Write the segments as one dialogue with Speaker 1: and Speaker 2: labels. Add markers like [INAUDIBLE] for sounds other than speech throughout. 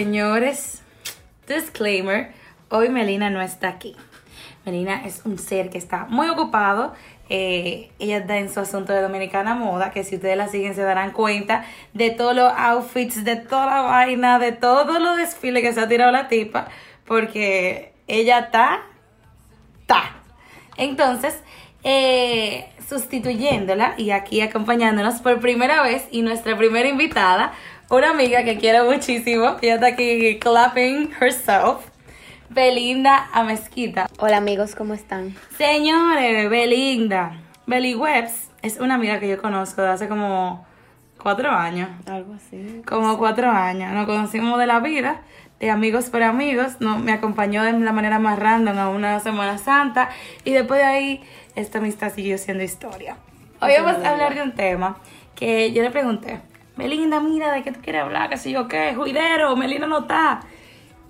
Speaker 1: Señores, disclaimer, hoy Melina no está aquí. Melina es un ser que está muy ocupado. eh, ella está en su asunto de Dominicana Moda, que si ustedes la siguen se darán cuenta de todos los outfits, de toda la vaina, de todos los desfiles que se ha tirado la tipa, porque ella está, está. Entonces, eh, sustituyéndola y aquí acompañándonos por primera vez y nuestra primera invitada, una amiga que quiero muchísimo, ella está aquí clapping herself, Belinda Amezquita.
Speaker 2: Hola amigos, ¿cómo están?
Speaker 1: Señores, Belinda, Beli Webs es una amiga que yo conozco de hace como cuatro años.
Speaker 2: Algo así.
Speaker 1: Como cuatro años. Nos conocimos de la vida, de amigos por amigos. No, me acompañó de la manera más random a una Semana Santa. Y después de ahí, esta amistad siguió siendo historia. Hoy vamos a hablar de un tema que yo le pregunté. Belinda, mira, ¿de qué tú quieres hablar? ¿Qué sé yo qué? Juidero, Melina no está.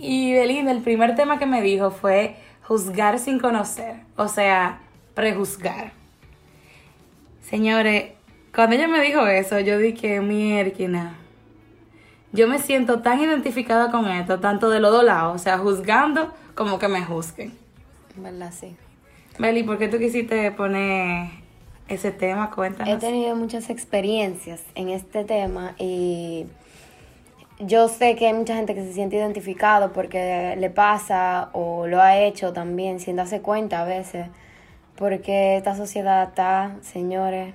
Speaker 1: Y Belinda, el primer tema que me dijo fue juzgar sin conocer. O sea, prejuzgar. Señores, cuando ella me dijo eso, yo dije, mierda. Yo me siento tan identificada con esto, tanto de los dos lados, o sea, juzgando como que me juzguen.
Speaker 2: ¿Verdad? Sí.
Speaker 1: Beli, ¿por qué tú quisiste poner ese tema?
Speaker 2: He
Speaker 1: Cuéntanos.
Speaker 2: tenido muchas experiencias en este tema y yo sé que hay mucha gente que se siente identificado porque le pasa o lo ha hecho también sin darse cuenta a veces. Porque esta sociedad está, señores,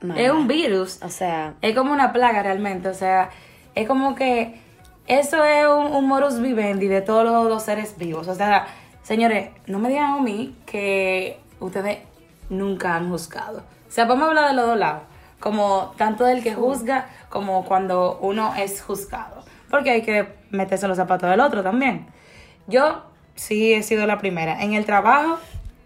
Speaker 2: mala.
Speaker 1: Es un virus.
Speaker 2: O sea,
Speaker 1: Es como una plaga realmente, o sea, es como que eso es un, un morus vivendi de todos los, los seres vivos. O sea, señores, no me digan a mí que ustedes nunca han juzgado. O sea, vamos a hablar de los dos lados, como tanto del que juzga como cuando uno es juzgado. Porque hay que meterse en los zapatos del otro también. Yo sí he sido la primera. En el trabajo,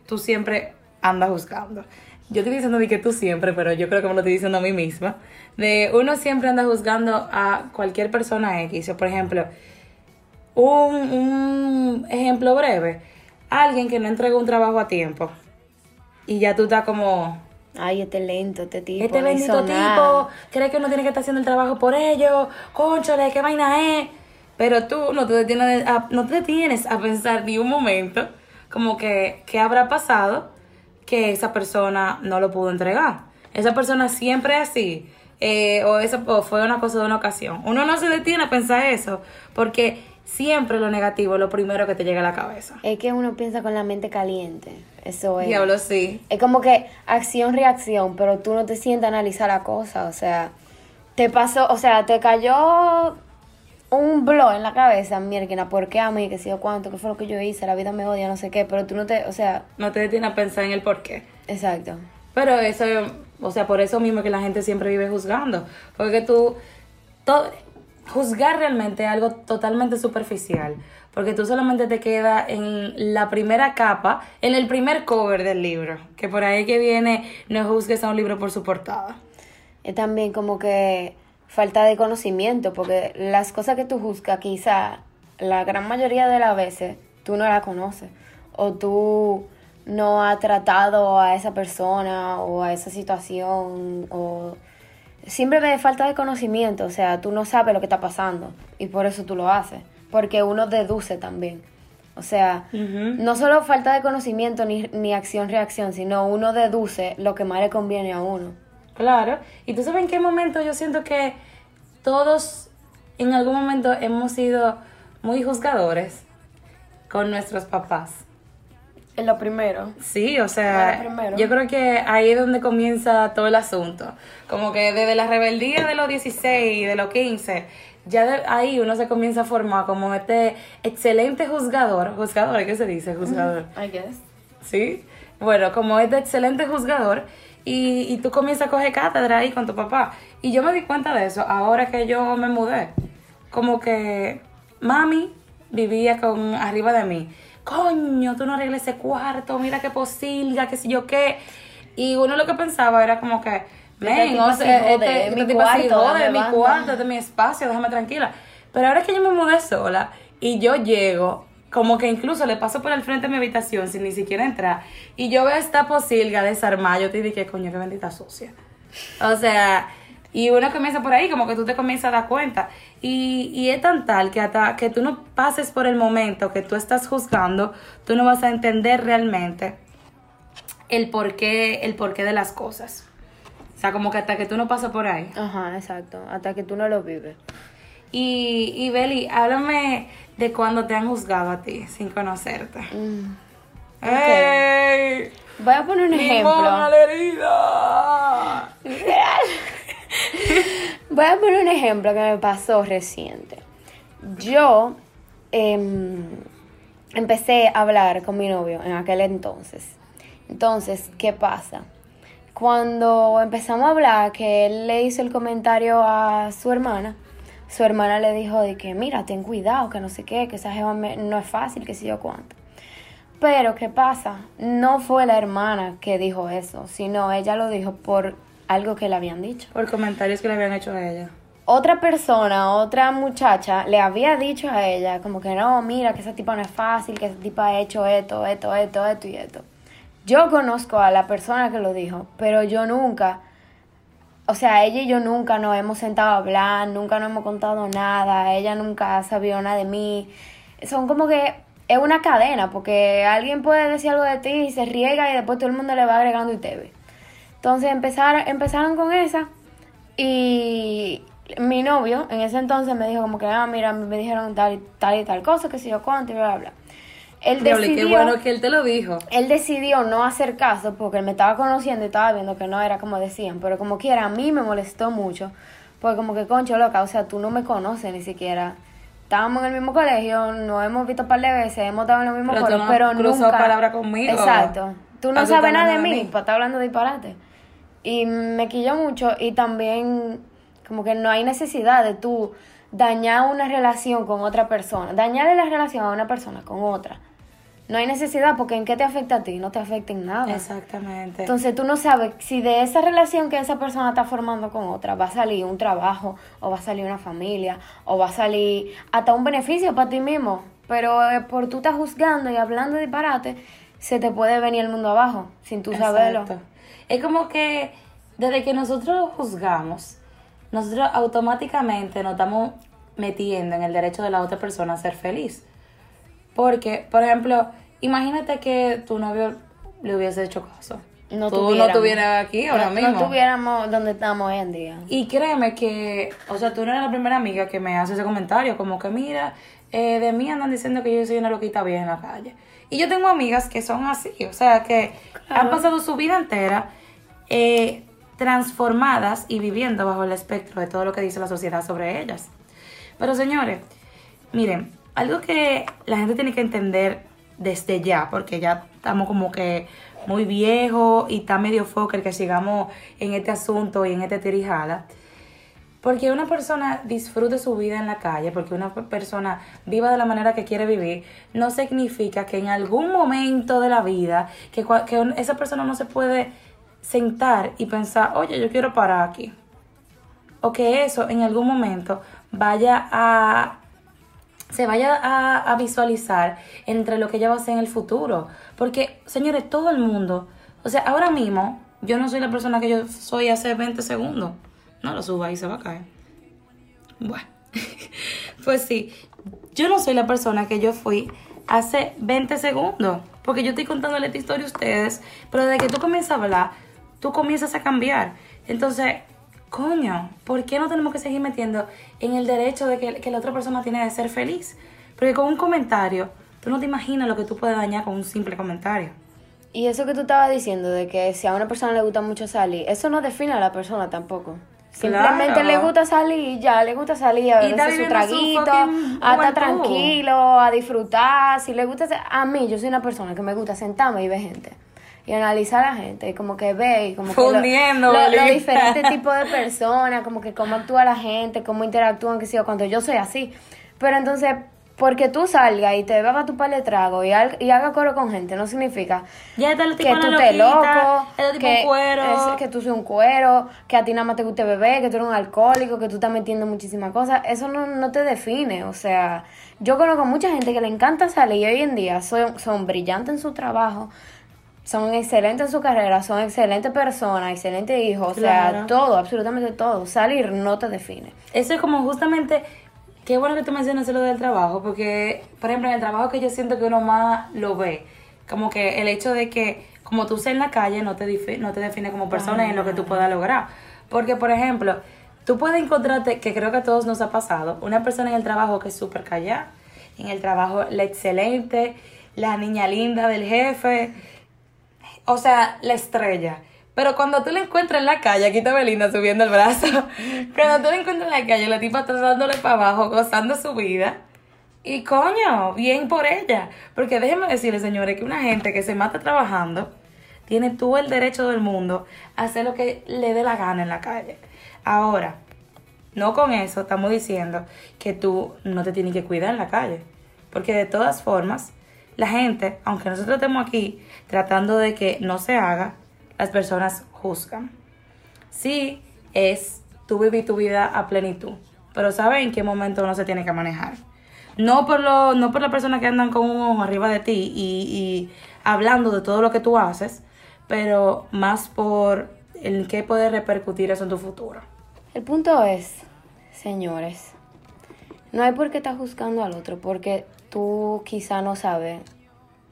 Speaker 1: tú siempre andas juzgando. Yo estoy diciendo de que tú siempre, pero yo creo que me lo estoy diciendo a mí misma. De uno siempre anda juzgando a cualquier persona X. O por ejemplo, un, un ejemplo breve. Alguien que no entregó un trabajo a tiempo. Y ya tú estás como,
Speaker 2: ay, este lento, este tipo.
Speaker 1: este bendito tipo cree que uno tiene que estar haciendo el trabajo por ellos, conchole, qué vaina es. Pero tú no te detienes a, no te detienes a pensar ni un momento como que qué habrá pasado que esa persona no lo pudo entregar. Esa persona siempre es así. eh, o eso o fue una cosa de una ocasión. Uno no se detiene a pensar eso porque siempre lo negativo es lo primero que te llega a la cabeza.
Speaker 2: Es que uno piensa con la mente caliente. Eso es.
Speaker 1: Diablo, sí.
Speaker 2: Es como que acción-reacción, pero tú no te sientas a analizar la cosa. O sea, te pasó, o sea, te cayó un blow en la cabeza, mierda, ¿por qué a mí? ¿Qué sé yo cuánto? ¿Qué fue lo que yo hice? La vida me odia, no sé qué, pero tú no te, o sea,
Speaker 1: No te detienes a pensar en el por qué.
Speaker 2: exacto.
Speaker 1: Pero eso, o sea, por eso mismo que la gente siempre vive juzgando. Porque tú, todo, juzgar realmente algo totalmente superficial. Porque tú solamente te quedas en la primera capa, en el primer cover del libro. Que por ahí que viene, no juzgues a un libro por su portada.
Speaker 2: Es también como que falta de conocimiento, porque las cosas que tú juzgas, quizá la gran mayoría de las veces tú no la conoces, o tú no has tratado a esa persona o a esa situación, o simplemente falta de conocimiento, o sea, tú no sabes lo que está pasando y por eso tú lo haces, porque uno deduce también. O sea, no solo falta de conocimiento ni, ni acción-reacción, sino uno deduce lo que más le conviene a uno.
Speaker 1: Claro. Y tú sabes en qué momento yo siento que todos en algún momento hemos sido muy juzgadores con nuestros papás.
Speaker 2: Es lo primero.
Speaker 1: Sí, o sea, yo creo que ahí es donde comienza todo el asunto. Como que desde la rebeldía de los 16, de los 15, ya de ahí uno se comienza a formar como este excelente juzgador. ¿Juzgador? ¿Qué se dice? Juzgador.
Speaker 2: I guess.
Speaker 1: ¿Sí? Bueno, como este excelente juzgador. Y, y tú comienzas a coger cátedra ahí con tu papá. Y yo me di cuenta de eso ahora que yo me mudé. Como que mami vivía con arriba de mí. Coño, tú no arregles ese cuarto, mira qué posilga, qué sé yo qué. Y uno lo que pensaba era como que, men, o sea, este,
Speaker 2: es mi
Speaker 1: este
Speaker 2: cuarto,
Speaker 1: jode,
Speaker 2: dame
Speaker 1: es mi
Speaker 2: banda.
Speaker 1: cuarto, este es mi espacio, déjame tranquila. Pero ahora que yo me mudé sola y yo llego, como que incluso le paso por el frente de mi habitación sin ni siquiera entrar, y yo veo esta posilga desarmada, yo te dije, coño, qué bendita sucia. O sea, Y uno comienza por ahí, como que tú te comienzas a dar cuenta. Y, y es tan tal que hasta que tú no pases por el momento que tú estás juzgando, tú no vas a entender realmente el porqué, el porqué de las cosas. O sea, como que hasta que tú no pasas por ahí.
Speaker 2: Ajá, exacto. Hasta que tú no lo vives.
Speaker 1: Y, y Beli, háblame de cuando te han juzgado a ti sin conocerte.
Speaker 2: Mm.
Speaker 1: ¡Ey!
Speaker 2: Voy a poner un
Speaker 1: ¡Limón a
Speaker 2: ejemplo.
Speaker 1: herida! [LAUGHS] [LAUGHS]
Speaker 2: Voy a poner un ejemplo que me pasó reciente. Yo em, empecé a hablar con mi novio en aquel entonces. Entonces, ¿qué pasa? Cuando empezamos a hablar, que él le hizo el comentario a su hermana, su hermana le dijo de que, mira, ten cuidado, que no sé qué, que esa jeva no es fácil, que sé yo cuánto. Pero, ¿qué pasa? No fue la hermana que dijo eso, sino ella lo dijo por algo que le habían dicho.
Speaker 1: Por comentarios que le habían hecho a ella.
Speaker 2: Otra persona, otra muchacha, le había dicho a ella como que no, mira, que esa tipa no es fácil, que esa tipa ha hecho esto, esto, esto, esto y esto. Yo conozco a la persona que lo dijo, pero yo nunca, o sea, ella y yo nunca nos hemos sentado a hablar, nunca nos hemos contado nada, ella nunca ha sabido nada de mí. Son como que es una cadena, porque alguien puede decir algo de ti y se riega y después todo el mundo le va agregando y te ve. Entonces empezar, empezaron con esa y mi novio en ese entonces me dijo como que, ah, mira, me dijeron tal y tal, y tal cosa, que sé yo cuánto y bla, bla, bla. Él decidió,
Speaker 1: qué bueno que él te lo dijo.
Speaker 2: él decidió no hacer caso porque él me estaba conociendo y estaba viendo que no era como decían, pero como quiera, a mí me molestó mucho, porque como que, concho, loca, o sea, tú no me conoces ni siquiera. Estábamos en el mismo colegio, nos hemos visto un par de veces, hemos estado en los mismos
Speaker 1: Pero no
Speaker 2: pero nunca...
Speaker 1: palabra conmigo.
Speaker 2: Exacto. Tú no sabes nada de mí,
Speaker 1: mí.
Speaker 2: para estar hablando de disparate. Y me quilló mucho y también como que no hay necesidad de tú dañar una relación con otra persona, dañarle la relación a una persona con otra. No hay necesidad porque en qué te afecta a ti, no te afecta en nada.
Speaker 1: Exactamente.
Speaker 2: Entonces tú no sabes si de esa relación que esa persona está formando con otra va a salir un trabajo, o va a salir una familia, o va a salir hasta un beneficio para ti mismo. Pero eh, por tú estás juzgando y hablando de disparate, se te puede venir el mundo abajo sin tú saberlo.
Speaker 1: Es como que desde que nosotros juzgamos, nosotros automáticamente nos estamos metiendo en el derecho de la otra persona a ser feliz. Porque, por ejemplo, imagínate que tu novio le hubiese hecho caso.
Speaker 2: No
Speaker 1: Tú no estuvieras aquí ahora
Speaker 2: no,
Speaker 1: mismo.
Speaker 2: No estuviéramos donde estamos hoy en día.
Speaker 1: Y créeme que, o sea, tú no eres la primera amiga que me hace ese comentario, como que mira, eh, de mí andan diciendo que yo soy una loquita bien en la calle. Y yo tengo amigas que son así, o sea, que han pasado su vida entera eh, transformadas y viviendo bajo el espectro de todo lo que dice la sociedad sobre ellas. Pero señores, miren, algo que la gente tiene que entender desde ya, porque ya estamos como que muy viejos y está medio foco el que sigamos en este asunto y en este tirijala. Porque una persona disfrute su vida en la calle, porque una persona viva de la manera que quiere vivir, no significa que en algún momento de la vida, que, esa persona no se puede sentar y pensar, oye, yo quiero parar aquí. O que eso en algún momento vaya a se vaya a visualizar entre lo que ella va a hacer en el futuro. Porque, señores, todo el mundo, o sea, ahora mismo, yo no soy la persona que yo soy hace 20 segundos. No lo suba y se va a caer. Bueno, [LAUGHS] pues sí, yo no soy la persona que yo fui hace 20 segundos. Porque yo estoy contándole esta historia a ustedes, pero desde que tú comienzas a hablar, tú comienzas a cambiar. Entonces, coño, ¿por qué no tenemos que seguir metiendo en el derecho de que, la otra persona tiene de ser feliz? Porque con un comentario, tú no te imaginas lo que tú puedes dañar con un simple comentario.
Speaker 2: Y eso que tú estabas diciendo de que si a una persona le gusta mucho salir, eso no define a la persona tampoco. Simplemente
Speaker 1: Claro.
Speaker 2: le gusta salir ya, le gusta salir a beberse su traguito, a estar tranquilo, a disfrutar. Si le gusta, a mí, yo soy una persona que me gusta sentarme y ver gente. Y analizar a la gente, y como que ve, y como que lo-
Speaker 1: Fundiendo,
Speaker 2: lo- los diferentes tipos de personas, como que cómo actúa la gente, cómo interactúan, que sé yo, cuando yo soy así. Pero entonces, porque tú salgas y te bebas tu par de trago y, al- y haga coro con gente, no significa
Speaker 1: Ya tipo
Speaker 2: que tú estés loco,
Speaker 1: loquita, el tipo
Speaker 2: que,
Speaker 1: cuero.
Speaker 2: es- que tú seas un cuero, que a ti nada más te guste beber, que tú eres un alcohólico, que tú estás metiendo muchísimas cosas, eso no, no te define, o sea, yo conozco mucha gente que le encanta salir y hoy en día son, son brillantes en su trabajo, son excelentes en su carrera, son excelentes personas, excelentes hijos, o sea,
Speaker 1: Claro.
Speaker 2: todo, absolutamente todo. Salir no te define.
Speaker 1: Eso es como justamente, qué bueno que tú mencionas lo del trabajo, porque, por ejemplo, en el trabajo que yo siento que uno más lo ve, como que el hecho de que como tú seas en la calle no te, no te define como persona y en lo que tú puedas lograr. Porque, por ejemplo, tú puedes encontrarte, que creo que a todos nos ha pasado, una persona en el trabajo que es súper callada, en el trabajo la excelente, la niña linda del jefe, o sea, la estrella. Pero cuando tú la encuentras en la calle, aquí está Belinda subiendo el brazo. [LAUGHS] Cuando tú la encuentras en la calle, la tipa está dándole para abajo, gozando su vida. Y coño, bien por ella. Porque déjenme decirles, señores, que una gente que se mata trabajando tiene todo el derecho del mundo a hacer lo que le dé la gana en la calle. Ahora, no con eso estamos diciendo que tú no te tienes que cuidar en la calle. Porque de todas formas, la gente, aunque nosotros estemos aquí tratando de que no se haga, las personas juzgan. Sí, es tú vivir tu vida a plenitud, pero sabes en qué momento uno se tiene que manejar. No por, lo, no por las personas que andan con un ojo arriba de ti y, y hablando de todo lo que tú haces, pero más por en qué puede repercutir eso en tu futuro.
Speaker 2: El punto es, señores, no hay por qué estar juzgando al otro, porque tú quizá no sabes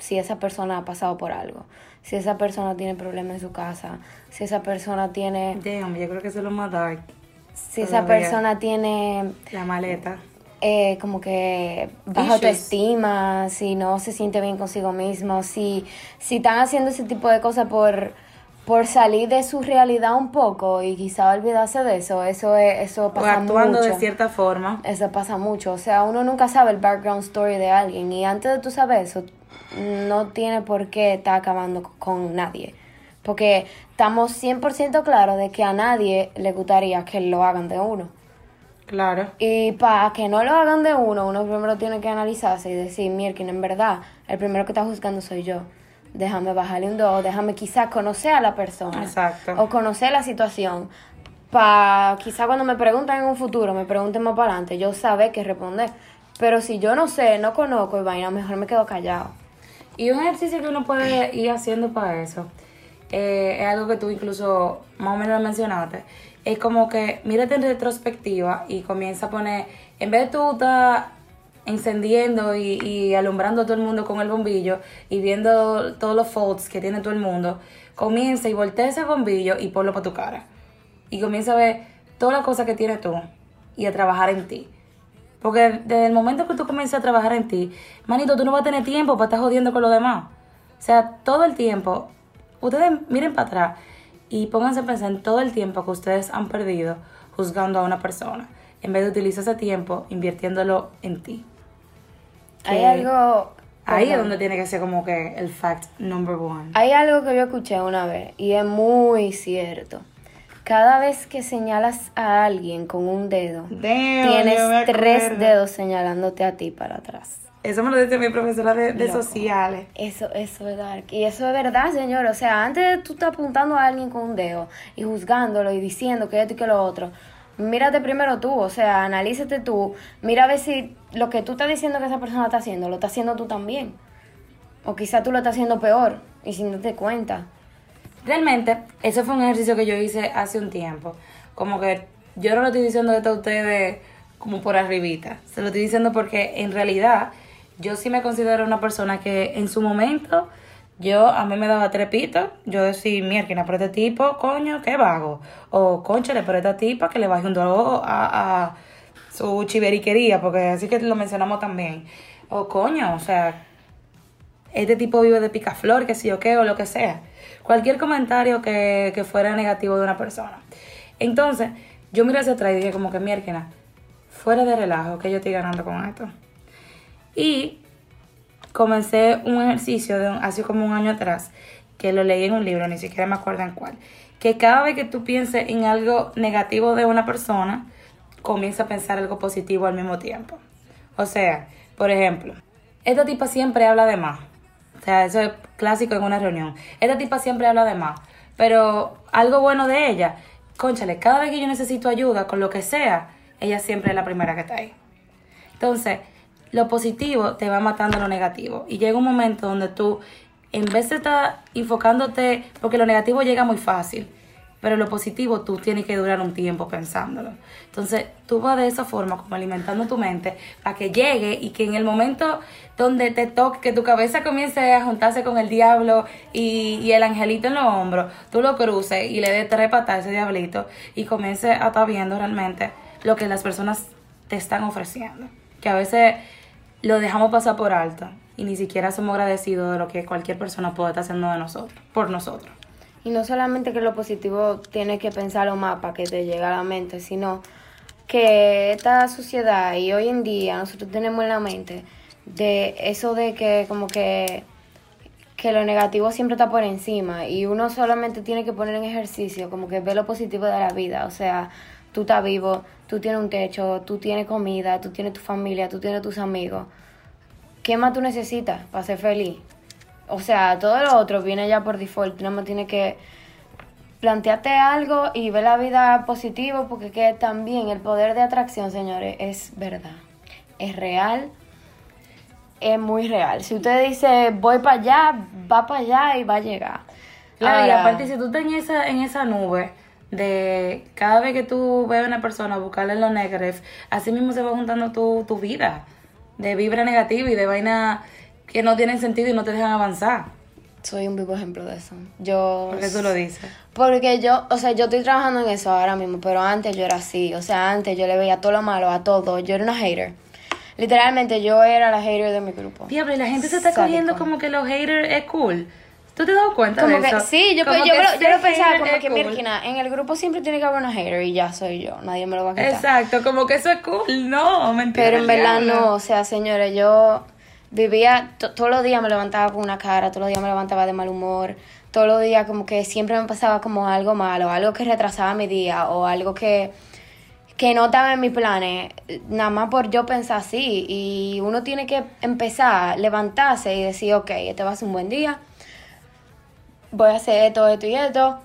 Speaker 2: si esa persona ha pasado por algo, si esa persona tiene problemas en su casa, si esa persona tiene,
Speaker 1: Damn, yo creo que eso es lo más dark.
Speaker 2: si esa persona tiene
Speaker 1: La maleta.
Speaker 2: eh, como que baja autoestima, si no se siente bien consigo mismo, si, si están haciendo ese tipo de cosas por, por salir de su realidad un poco y quizá olvidarse de eso, eso es, eso
Speaker 1: O
Speaker 2: pasa
Speaker 1: actuando
Speaker 2: mucho.
Speaker 1: de cierta forma.
Speaker 2: Eso pasa mucho, o sea, uno nunca sabe el background story de alguien y antes de tú saber eso, no tiene por qué estar acabando con nadie. Porque estamos 100% claros de que a nadie le gustaría que lo hagan de uno.
Speaker 1: Claro.
Speaker 2: Y para que no lo hagan de uno, uno primero tiene que analizarse y decir, mira, en verdad, el primero que está juzgando soy yo. Déjame bajarle un dos, déjame quizás conocer a la persona.
Speaker 1: Exacto.
Speaker 2: O conocer la situación. Para quizás cuando me preguntan en un futuro, me pregunten más para adelante, yo saber qué responder. Pero si yo no sé, no conozco y vaina, mejor me quedo callado.
Speaker 1: Y un ejercicio que uno puede ir haciendo para eso, eh, es algo que tú incluso más o menos mencionaste, es como que mírate en retrospectiva y comienza a poner, en vez de tú estar encendiendo y, alumbrando a todo el mundo con el bombillo y viendo todos los faults que tiene todo el mundo, comienza y voltea ese bombillo y ponlo para tu cara. Y comienza a ver todas las cosas que tienes tú y a trabajar en ti. Porque desde el momento que tú comiences a trabajar en ti, manito, tú no vas a tener tiempo para estar jodiendo con los demás. O sea, todo el tiempo, ustedes miren para atrás y pónganse a pensar en todo el tiempo que ustedes han perdido juzgando a una persona, en vez de utilizar ese tiempo invirtiéndolo en ti.
Speaker 2: Hay algo...
Speaker 1: Ahí es donde tiene que ser como que el fact number one.
Speaker 2: Hay algo que yo escuché una vez y es muy cierto. Cada vez que señalas a alguien con un dedo,
Speaker 1: Damn,
Speaker 2: tienes tres dedos señalándote a ti para atrás.
Speaker 1: Eso me lo dice mi profesora de, sociales.
Speaker 2: Eso, eso es dark. Y eso es verdad, señor. O sea, antes de tú estar apuntando a alguien con un dedo y juzgándolo y diciendo que esto y que lo otro, mírate primero tú. O sea, analízate tú. Mira a ver si lo que tú estás diciendo que esa persona está haciendo, lo está haciendo tú también. O quizá tú lo estás haciendo peor y sin darte cuenta.
Speaker 1: Realmente, ese fue un ejercicio que yo hice hace un tiempo. Como que yo no lo estoy diciendo esto a ustedes como por arribita. Se lo estoy diciendo porque en realidad yo sí me considero una persona que en su momento yo a mí me daba trepito. Yo decía, mierda, pero este tipo, coño, qué vago. O, conchale, pero esta tipa que le baje un dolor a, a su chiveriquería, porque así que lo mencionamos también. O, coño, o sea, este tipo vive de picaflor, que sí o qué, o lo que sea. Cualquier comentario que, que fuera negativo de una persona. Entonces, yo miré hacia atrás y dije como que mierda, fuera de relajo, que yo estoy ganando con esto. Y comencé un ejercicio de hace como un año atrás, que lo leí en un libro, ni siquiera me acuerdo en cuál, que cada vez que tú pienses en algo negativo de una persona, comienza a pensar algo positivo al mismo tiempo. O sea, por ejemplo, esta tipa siempre habla de más. O sea, eso es clásico en una reunión. Esta tipa siempre habla de más. Pero algo bueno de ella, conchale, cada vez que yo necesito ayuda con lo que sea, ella siempre es la primera que está ahí. Entonces, lo positivo te va matando lo negativo. Y llega un momento donde tú en vez de estar enfocándote, porque lo negativo llega muy fácil, pero lo positivo tú tienes que durar un tiempo pensándolo. Entonces, tú vas de esa forma, como alimentando tu mente, para que llegue y que en el momento donde te toque, que tu cabeza comience a juntarse con el diablo y, el angelito en los hombros, tú lo cruces y le des tres patas a ese diablito y comiences a estar viendo realmente lo que las personas te están ofreciendo. Que a veces lo dejamos pasar por alto y ni siquiera somos agradecidos de lo que cualquier persona puede estar haciendo de nosotros, por nosotros.
Speaker 2: Y no solamente que lo positivo tienes que pensarlo más para que te llegue a la mente, sino que esta sociedad y hoy en día nosotros tenemos en la mente de eso de que como que que lo negativo siempre está por encima y uno solamente tiene que poner en ejercicio como que ver lo positivo de la vida, o sea, tú estás vivo, tú tienes un techo, tú tienes comida, tú tienes tu familia, tú tienes tus amigos. ¿Qué más tú necesitas para ser feliz? O sea, todo lo otro viene ya por default. Nada más tienes que plantearte algo y ver la vida positivo porque que también el poder de atracción, señores, es verdad. Es real. Es muy real. Si usted dice voy para allá, va para allá y va a llegar.
Speaker 1: Claro, y aparte si tú estás en esa, en esa nube de cada vez que tú ves a una persona buscarle en los negatives, así mismo se va juntando tu, tu vida de vibra negativa y de vaina que no tienen sentido y no te dejan avanzar.
Speaker 2: soy un vivo ejemplo de eso. Yo
Speaker 1: Porque tú lo dices.
Speaker 2: Porque yo, o sea, yo estoy trabajando en eso ahora mismo, pero antes yo era así. O sea, antes yo le veía todo lo malo a todo. Yo era una hater. Literalmente yo era la hater de mi grupo.
Speaker 1: Diablo, y la gente se está
Speaker 2: Sádico.
Speaker 1: cogiendo como que los haters es cool. ¿Tú te has dado cuenta
Speaker 2: Como
Speaker 1: de
Speaker 2: que,
Speaker 1: eso?
Speaker 2: sí, yo,
Speaker 1: Como
Speaker 2: yo,
Speaker 1: que
Speaker 2: lo- yo
Speaker 1: ser
Speaker 2: lo pensaba como que,
Speaker 1: cool.
Speaker 2: Mirkina, en el grupo siempre tiene que haber una hater y ya soy yo. Nadie me lo va a quitar.
Speaker 1: Exacto, como que eso es cool. No, mentira.
Speaker 2: Pero en verdad no, o sea, señores, yo vivía, to- todos los días me levantaba con una cara, todos los días me levantaba de mal humor, todos los días como que siempre me pasaba como algo malo, algo que retrasaba mi día o algo que, que no estaba en mis planes, nada más por yo pensar así. Y uno tiene que empezar, levantarse y decir, ok, este va a ser un buen día, voy a hacer esto, esto y esto.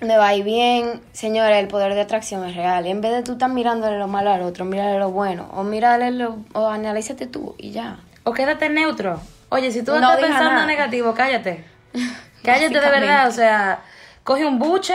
Speaker 2: Me va a ir bien, señores, el poder de atracción es real. En vez de tú estar mirándole lo malo al otro, mírale lo bueno. O mírale lo, o analízate tú y ya.
Speaker 1: O quédate neutro. Oye, si tú
Speaker 2: No
Speaker 1: estás pensando
Speaker 2: nada.
Speaker 1: negativo, cállate. [LAUGHS] Cállate de verdad, o sea, coge un buche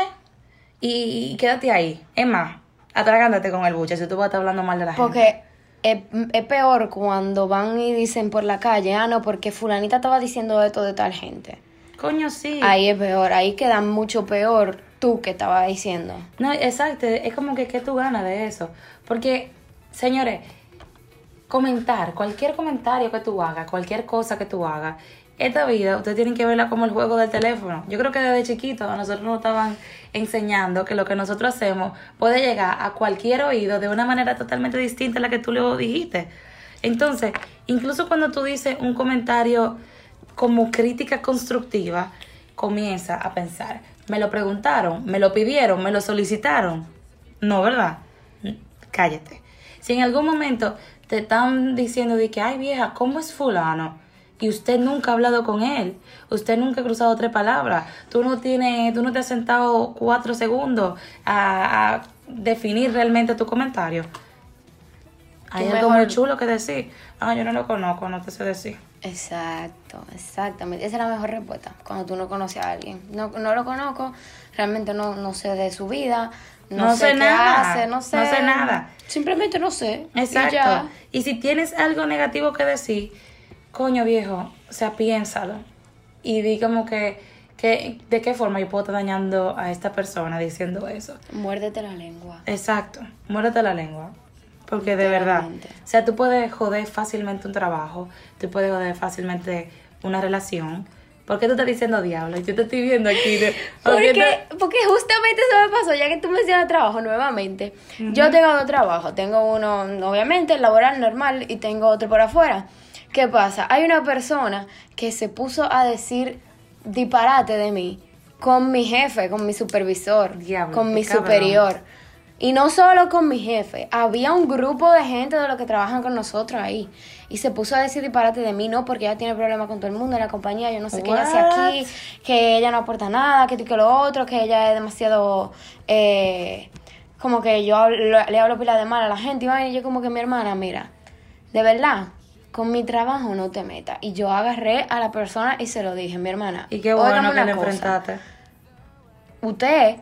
Speaker 1: y, y quédate ahí. Es más, atragántate con el buche si tú vas a estar hablando mal de la gente.
Speaker 2: Porque es, es peor cuando van y dicen por la calle, ah, no, porque fulanita estaba diciendo esto de tal gente.
Speaker 1: Coño, sí.
Speaker 2: Ahí es peor, ahí queda mucho peor tú que estaba diciendo.
Speaker 1: No, exacto, es como que qué tú ganas de eso. Porque, señores, comentar, cualquier comentario que tú hagas, cualquier cosa que tú hagas, esta vida ustedes tienen que verla como el juego del teléfono. Yo creo que desde chiquito a nosotros nos estaban enseñando que lo que nosotros hacemos puede llegar a cualquier oído de una manera totalmente distinta a la que tú le dijiste. Entonces, incluso cuando tú dices un comentario como crítica constructiva, comienza a pensar, me lo preguntaron, me lo pidieron, me lo solicitaron. No, ¿verdad? Cállate. Si en algún momento te están diciendo de que, ay vieja, ¿cómo es fulano? Y usted nunca ha hablado con él, usted nunca ha cruzado tres palabras, tú no tienes, tú no te has sentado cuatro segundos a, a definir realmente tu comentario. Hay algo
Speaker 2: mejor-
Speaker 1: muy chulo que decir. Ah, yo no lo conozco, no te sé decir.
Speaker 2: Exacto, exactamente. Esa es la mejor respuesta. Cuando tú no conoces a alguien. No, no lo conozco, realmente no, no sé de su vida, no,
Speaker 1: No
Speaker 2: sé,
Speaker 1: sé
Speaker 2: qué
Speaker 1: nada,
Speaker 2: hace, no sé.
Speaker 1: no sé nada.
Speaker 2: Simplemente no sé. y
Speaker 1: Exacto.
Speaker 2: ya.
Speaker 1: Y, si tienes algo negativo que decir, coño viejo, o sea, piénsalo. Y di como que, que, de qué forma yo puedo estar dañando a esta persona diciendo eso.
Speaker 2: Muérdete la lengua.
Speaker 1: Exacto, muérete la lengua. Porque de verdad, o sea, tú puedes joder fácilmente un trabajo, tú puedes joder fácilmente una relación. ¿Por qué tú estás diciendo diablo? Yo te estoy viendo aquí. De, [LAUGHS]
Speaker 2: Porque,
Speaker 1: te-
Speaker 2: porque justamente eso me pasó, ya que tú mencionas trabajo nuevamente. Yo tengo dos trabajos. Tengo uno, obviamente, laboral normal y tengo otro por afuera. ¿Qué pasa? Hay una persona que se puso a decir disparate de mí con mi jefe, con mi supervisor,
Speaker 1: Diablo,
Speaker 2: con mi
Speaker 1: cabrón.
Speaker 2: superior. Y no solo con mi jefe, había un grupo de gente de los que trabajan con nosotros ahí. Y se puso a decir disparate de mí, no, porque ella tiene problemas con todo el mundo en la compañía, yo no sé qué ella hace aquí, que ella no aporta nada, que tú que lo otro, que ella es demasiado... eh, como que yo hablo- le hablo pila de mal a la gente y yo como que mi hermana, mira, de verdad, con mi trabajo no te metas. Y yo agarré a la persona y se lo dije, mi hermana.
Speaker 1: Y qué bueno que le enfrentaste.
Speaker 2: Usted,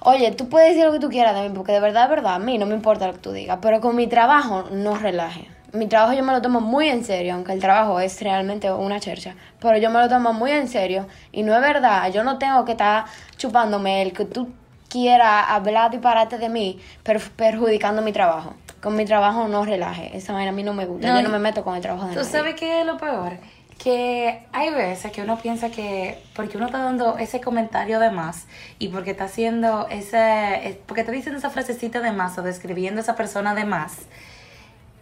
Speaker 2: oye, tú puedes decir lo que tú quieras de mí, porque de verdad, de verdad, a mí no me importa lo que tú digas, pero con mi trabajo no relaje. Mi trabajo yo me lo tomo muy en serio, aunque el trabajo es realmente una chercha, pero yo me lo tomo muy en serio y no es verdad, yo no tengo que estar chupándome el que tú quieras hablar disparate de mí, per- perjudicando mi trabajo. Con mi trabajo no relaje, esa vaina a mí no me gusta,
Speaker 1: No,
Speaker 2: yo no me meto con el trabajo de
Speaker 1: ¿Tú
Speaker 2: nadie.
Speaker 1: sabes qué es lo peor? Que hay veces que uno piensa que porque uno está dando ese comentario de más y porque está haciendo ese, es- porque está diciendo esa frasecita de más o describiendo a esa persona de más,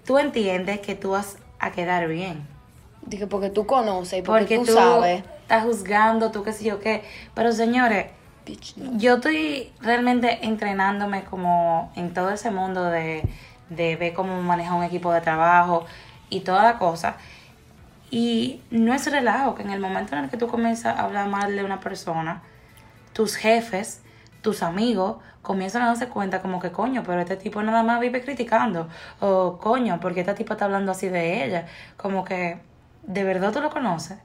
Speaker 1: tú entiendes que tú vas a quedar bien.
Speaker 2: Dije, porque tú conoces y porque,
Speaker 1: Porque
Speaker 2: tú,
Speaker 1: tú
Speaker 2: sabes.
Speaker 1: estás juzgando, tú qué sé yo qué. Pero señores,
Speaker 2: Bitch, no.
Speaker 1: yo estoy realmente entrenándome como en todo ese mundo de, de ver cómo manejar un equipo de trabajo y toda la cosa. Y no es relajo que en el momento en el que tú comienzas a hablar mal de una persona, tus jefes, tus amigos, comienzan a darse cuenta como que coño, pero este tipo nada más vive criticando. O coño, porque esta tipo está hablando así de ella. Como que, ¿de verdad tú lo conoces?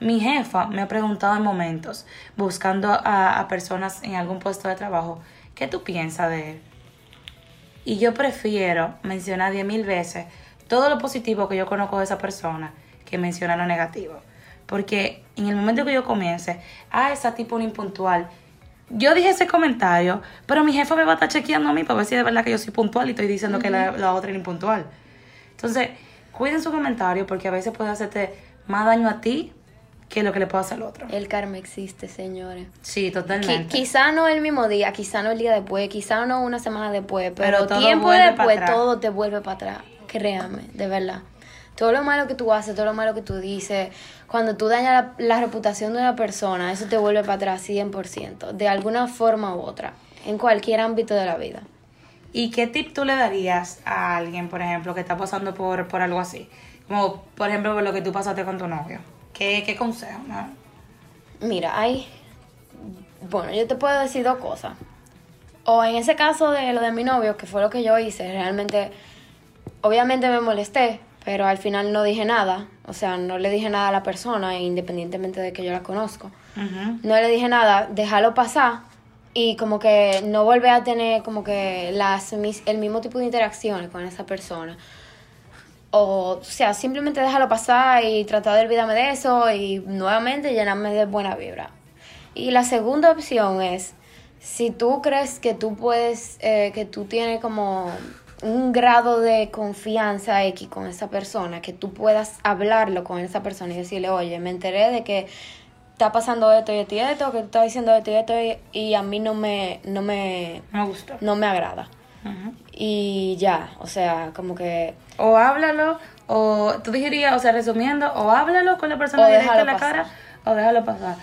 Speaker 1: Mi jefa me ha preguntado en momentos, buscando a, a personas en algún puesto de trabajo, ¿qué tú piensas de él? Y yo prefiero mencionar diez mil veces todo lo positivo que yo conozco de esa persona que mencionar lo negativo. Porque en el momento que yo comience, ah, esa tipo un impuntual. Yo dije ese comentario, pero mi jefa me va a estar chequeando a mí para ver si es verdad que yo soy puntual y estoy diciendo que la, la otra es impuntual. Entonces, cuiden su comentario porque a veces puede hacerte más daño a ti que lo que le puede hacer al otro.
Speaker 2: El karma existe, señores.
Speaker 1: Sí, totalmente.
Speaker 2: quizá no el mismo día, quizá no el día después, quizá no una semana después, pero,
Speaker 1: Pero todo
Speaker 2: tiempo después todo te vuelve para atrás. Créame, de verdad. Todo lo malo que tú haces, todo lo malo que tú dices, cuando tú dañas la, la reputación de una persona, eso te vuelve para atrás 100%, de alguna forma u otra, en cualquier ámbito de la vida.
Speaker 1: ¿Y qué tip tú le darías a alguien, por ejemplo, que está pasando por, por algo así? Como, por ejemplo, por lo que tú pasaste con tu novio. ¿Qué, qué consejo? no?
Speaker 2: Mira, hay. Bueno, yo te puedo decir dos cosas. O en ese caso de lo de mi novio, que fue lo que yo hice, realmente. Obviamente me molesté, pero al final no dije nada. O sea, no le dije nada a la persona, independientemente de que yo la conozco. No le dije nada, déjalo pasar y como que no volver a tener como que las mis- el mismo tipo de interacciones con esa persona. O, o sea, simplemente déjalo pasar y tratar de olvidarme de eso y nuevamente llenarme de buena vibra. Y la segunda opción es, si tú crees que tú puedes, eh, que tú tienes como un grado de confianza X con esa persona, que tú puedas hablarlo con esa persona y decirle, oye, me enteré de que está pasando esto y esto y esto, que tú estás diciendo esto y esto y, y a mí no me, no me,
Speaker 1: Me gustó.
Speaker 2: no me agrada. Y ya, o sea, como que
Speaker 1: O háblalo, o tú dirías, o sea, resumiendo, o háblalo con la persona directa en la
Speaker 2: pasar.
Speaker 1: cara, o déjalo pasar.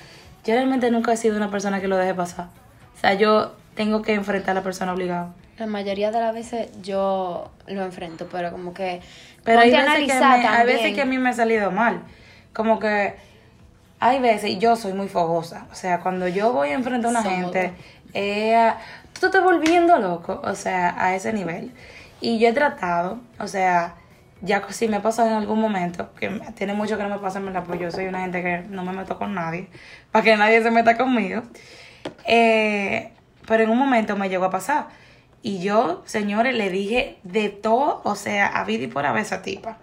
Speaker 1: Yo realmente nunca he sido una persona que lo deje pasar. O sea, yo tengo que enfrentar a la persona obligado.
Speaker 2: la mayoría de las veces yo lo enfrento, pero como que
Speaker 1: Pero hay veces, que me, hay veces que a mí me ha salido mal. Como que hay veces, y yo soy muy fogosa. O sea, cuando yo voy a enfrentar a una
Speaker 2: Somos
Speaker 1: gente, eh, tú te estás volviendo loco. O sea, a ese nivel. Y yo he tratado, o sea, ya si me pasa en algún momento, que me- tiene mucho que no me pasa, en verdad, pues yo soy una gente que no me meto con nadie, para que nadie se meta conmigo. Eh, pero en un momento me llegó a pasar. Y yo, señores, le dije de todo, o sea, a vida y por haber esa tipa.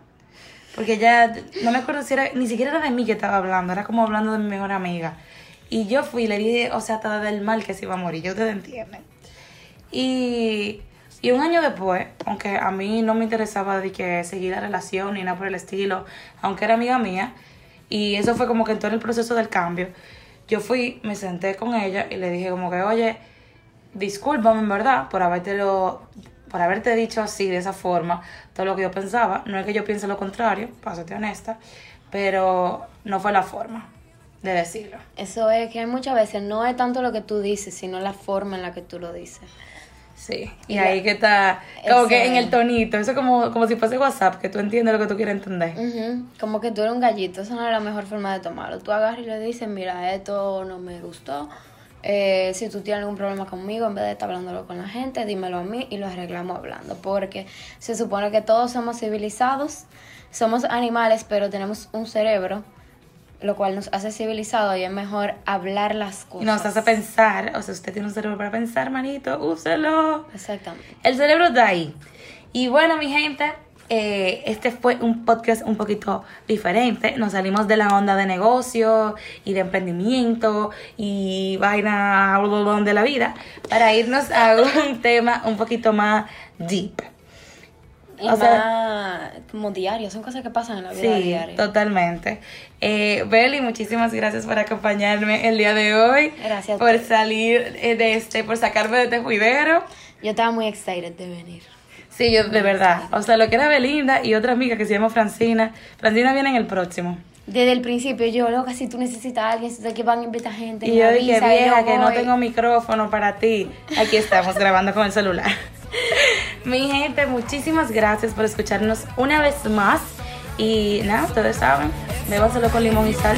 Speaker 1: Porque ya, no me acuerdo si era, ni siquiera era de mí que estaba hablando, era como hablando de mi mejor amiga. Y yo fui y le dije, o sea, hasta del mal que se iba a morir, ya ustedes entienden. Y, y un año después, aunque a mí no me interesaba de que seguir la relación ni nada por el estilo, aunque era amiga mía, y eso fue como que en el proceso del cambio, yo fui, me senté con ella y le dije como que, oye, discúlpame en verdad por habértelo, por haberte dicho así, de esa forma, todo lo que yo pensaba. No es que yo piense lo contrario, para serte honesta, pero no fue la forma de decirlo.
Speaker 2: Eso es que hay muchas veces no es tanto lo que tú dices, sino la forma en la que tú lo dices.
Speaker 1: Sí, y
Speaker 2: Y
Speaker 1: ahí
Speaker 2: la-
Speaker 1: que está, como que en el tonito, eso como, como si fuese WhatsApp, que tú entiendes lo que tú quieres entender.
Speaker 2: Como que tú eres un gallito, esa no es la mejor forma de tomarlo. Tú agarras y le dices, mira, esto no me gustó. Eh, si tú tienes algún problema conmigo, en vez de estar hablándolo con la gente, dímelo a mí y lo arreglamos hablando. Porque se supone que todos somos civilizados, somos animales, pero tenemos un cerebro, lo cual nos hace civilizados y es mejor hablar las cosas.
Speaker 1: Y nos hace pensar, o sea, usted tiene un cerebro para pensar, manito, úselo.
Speaker 2: Exactamente.
Speaker 1: El cerebro está ahí. Y bueno, mi gente, eh, este fue un podcast un poquito diferente. Nos salimos de la onda de negocio y de emprendimiento y vaina de la vida para irnos a [LAUGHS] un tema un poquito más deep.
Speaker 2: Y
Speaker 1: O
Speaker 2: más
Speaker 1: sea-
Speaker 2: como diario, son cosas que pasan en la vida
Speaker 1: Sí,
Speaker 2: diaria.
Speaker 1: totalmente. Eh, Beli, muchísimas gracias por acompañarme el día de hoy.
Speaker 2: Gracias
Speaker 1: por salir eh, de este, por sacarme de este juidero.
Speaker 2: Yo estaba muy excited de venir.
Speaker 1: Sí, yo de verdad. O sea, lo que era Belinda y otra amiga que se llama Francina. Francina viene en el próximo.
Speaker 2: Desde el principio, yo, loca, si tú necesitas a alguien, si que van a invitar gente,
Speaker 1: Y yo dije, vieja, que no
Speaker 2: voy".
Speaker 1: tengo micrófono para ti. Aquí estamos grabando con el celular. [LAUGHS] Mi gente, muchísimas gracias por escucharnos una vez más. Y nada, ustedes saben, bébaselo con limón y sal.